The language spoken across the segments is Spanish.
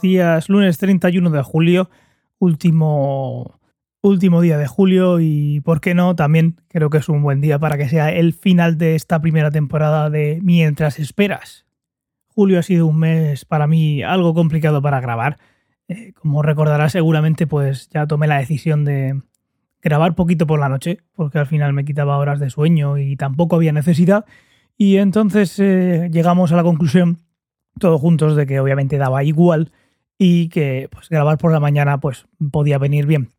días. Lunes 31 de julio, último, último día de julio y, ¿por qué no? También creo que es un buen día para que sea el final de esta primera temporada de Mientras Esperas. Julio ha sido un mes para mí algo complicado para grabar. Eh, como recordarás seguramente, pues ya tomé la decisión de grabar poquito por la noche, porque al final me quitaba horas de sueño y tampoco había necesidad. Y entonces eh, llegamos a la conclusión todos juntos de que obviamente daba igual y que pues, grabar por la mañana pues podía venir bien.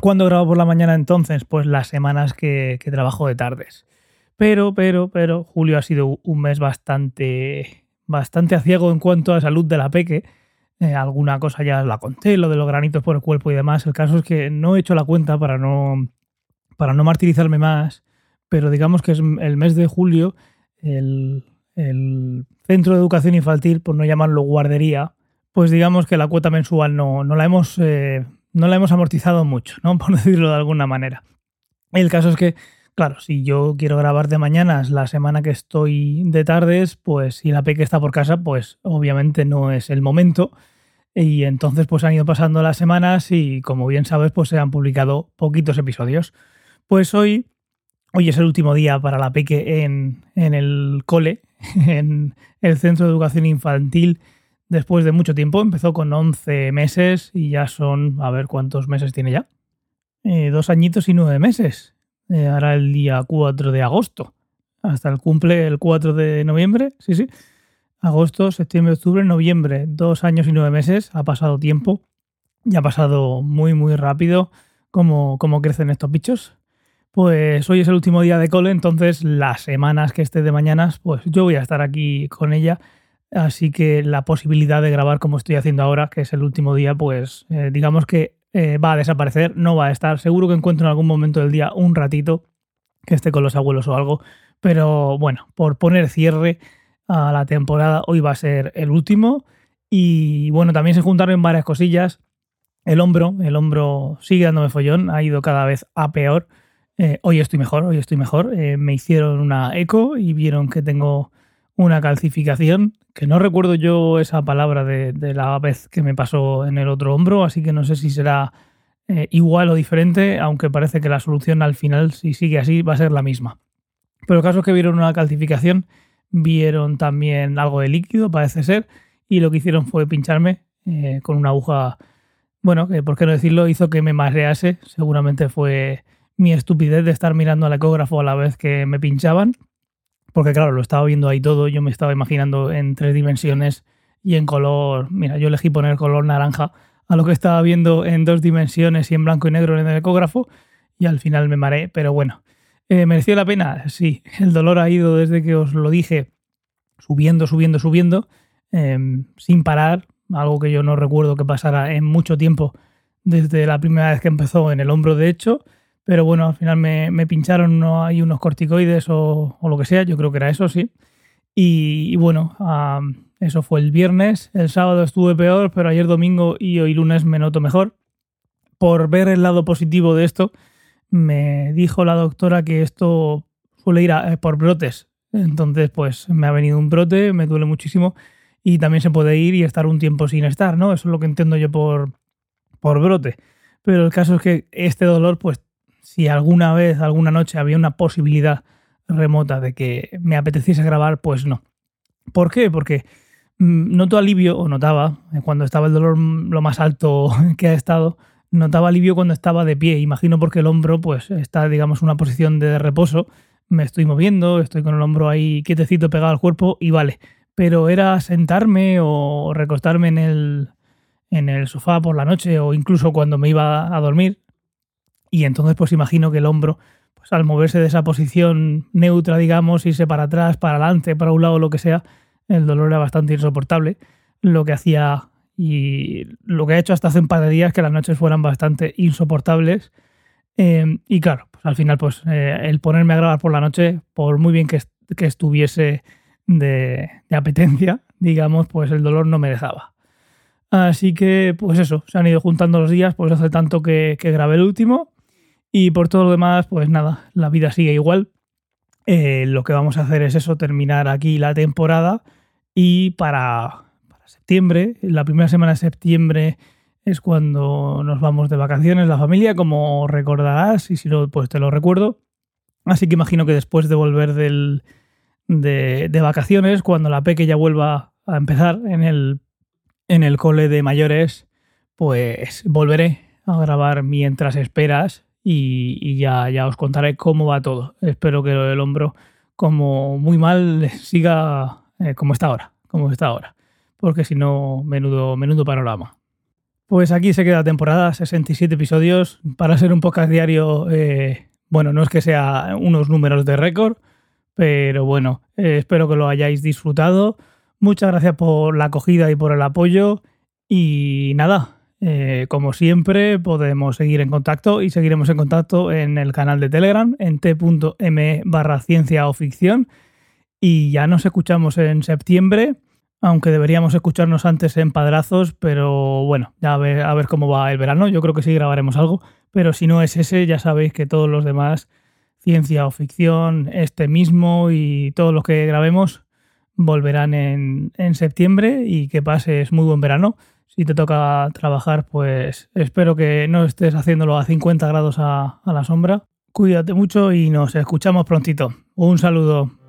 ¿Cuándo grabo por la mañana entonces? Pues las semanas que, trabajo de tardes. Pero, pero, pero, julio ha sido un mes bastante, bastante aciago en cuanto a salud de la peque. Eh, alguna cosa ya la conté, lo de los granitos por el cuerpo y demás. El caso es que no he hecho la cuenta para no, para no martirizarme más, pero digamos que es el mes de julio, el, el centro de educación infantil, por no llamarlo guardería, pues digamos que la cuota mensual no, no la, hemos, eh, no la hemos amortizado mucho, ¿no? por decirlo de alguna manera. El caso es que, claro, si yo quiero grabar de mañanas la semana que estoy de tardes, pues si la peque está por casa, pues obviamente no es el momento. Y entonces pues han ido pasando las semanas y como bien sabes pues se han publicado poquitos episodios. Pues hoy, hoy es el último día para la peque en, en el cole, en el Centro de Educación Infantil después de mucho tiempo. Empezó con 11 meses y ya son, a ver cuántos meses tiene ya. Eh, dos añitos y nueve meses. Eh, ahora el día 4 de agosto. Hasta el cumple el 4 de noviembre. Sí, sí. Agosto, septiembre, octubre, noviembre. Dos años y nueve meses. Ha pasado tiempo. Y ha pasado muy, muy rápido cómo, cómo crecen estos bichos. Pues hoy es el último día de cole, entonces las semanas que esté de mañanas, pues yo voy a estar aquí con ella. Así que la posibilidad de grabar como estoy haciendo ahora, que es el último día, pues eh, digamos que eh, va a desaparecer, no va a estar. Seguro que encuentro en algún momento del día un ratito que esté con los abuelos o algo. Pero bueno, por poner cierre a la temporada, hoy va a ser el último. Y bueno, también se juntaron varias cosillas. El hombro, el hombro sigue dándome follón, ha ido cada vez a peor. Eh, hoy estoy mejor, hoy estoy mejor. Me hicieron una eco y vieron que tengo una calcificación, que no recuerdo yo esa palabra de, la vez que me pasó en el otro hombro, así que no sé si será eh, igual o diferente, aunque parece que la solución al final, si sigue así, va a ser la misma. Pero el caso es que vieron una calcificación, vieron también algo de líquido, parece ser, y lo que hicieron fue pincharme con una aguja, bueno, que por qué no decirlo, hizo que me marease, seguramente fue mi estupidez de estar mirando al ecógrafo a la vez que me pinchaban, porque claro, lo estaba viendo ahí todo, yo me estaba imaginando en tres dimensiones y en color, mira, yo elegí poner color naranja a lo que estaba viendo en dos dimensiones y en blanco y negro en el ecógrafo y al final me mareé, pero bueno, eh, ¿mereció la pena? Sí, el dolor ha ido desde que os lo dije subiendo, subiendo, subiendo, em, sin parar, algo que yo no recuerdo que pasara en mucho tiempo desde la primera vez que empezó en el hombro de hecho pero bueno, al final me, pincharon no hay unos corticoides o, lo que sea, yo creo que era eso, sí. Y, bueno, eso fue el viernes, el sábado estuve peor, pero ayer domingo y hoy lunes me noto mejor. Por ver el lado positivo de esto, me dijo la doctora que esto suele ir eh, por brotes. Entonces, pues me ha venido un brote, me duele muchísimo y también se puede ir y estar un tiempo sin estar, ¿no? Eso es lo que entiendo yo por, por brote. Pero el caso es que este dolor, pues si alguna vez, alguna noche había una posibilidad remota de que me apeteciese grabar, pues no. ¿Por qué? Porque mm, noto alivio, o notaba, eh, cuando estaba el dolor lo más alto que ha estado, notaba alivio cuando estaba de pie. Imagino porque el hombro, pues, está, digamos, en una posición de reposo. Me estoy moviendo, estoy con el hombro ahí quietecito pegado al cuerpo y vale. Pero era sentarme o recostarme en el, en el sofá por la noche o incluso cuando me iba a dormir, y entonces pues imagino que el hombro, pues al moverse de esa posición neutra, digamos, irse para atrás, para adelante, para un lado, lo que sea, el dolor era bastante insoportable. Lo que hacía y lo que he hecho hasta hace un par de días que las noches fueran bastante insoportables. Eh, y claro, pues al final, pues eh, el ponerme a grabar por la noche, por muy bien que, que estuviese de, de, apetencia, digamos, pues el dolor no me dejaba. Así que, pues eso, se han ido juntando los días, pues hace tanto que, que grabé el último y por todo lo demás, pues nada, la vida sigue igual. Eh, lo que vamos a hacer es eso, terminar aquí la temporada y para, septiembre. La primera semana de septiembre es cuando nos vamos de vacaciones, la familia, como recordarás, y si no, pues te lo recuerdo. Así que imagino que después de volver del, de, de, vacaciones, cuando la peque ya vuelva a empezar en el, en el cole de mayores, pues volveré a grabar mientras esperas y, ya, ya os contaré cómo va todo. Espero que lo del hombro, como muy mal, siga eh, como está ahora, como está ahora. Porque si no, menudo, menudo panorama. Pues aquí se queda temporada, 67 episodios. Para ser un podcast diario, eh, bueno, no es que sea unos números de récord, pero bueno, eh, espero que lo hayáis disfrutado. Muchas gracias por la acogida y por el apoyo. Y nada, eh, como siempre, podemos seguir en contacto y seguiremos en contacto en el canal de Telegram, en t.me barra ciencia o ficción. Y ya nos escuchamos en septiembre aunque deberíamos escucharnos antes en padrazos, pero bueno, ya a ver, a ver cómo va el verano. Yo creo que sí grabaremos algo, pero si no es ese, ya sabéis que todos los demás, ciencia o ficción, este mismo y todos los que grabemos, volverán en, en septiembre y que pases muy buen verano. Si te toca trabajar, pues espero que no estés haciéndolo a 50 grados a, a la sombra. Cuídate mucho y nos escuchamos prontito. Un saludo.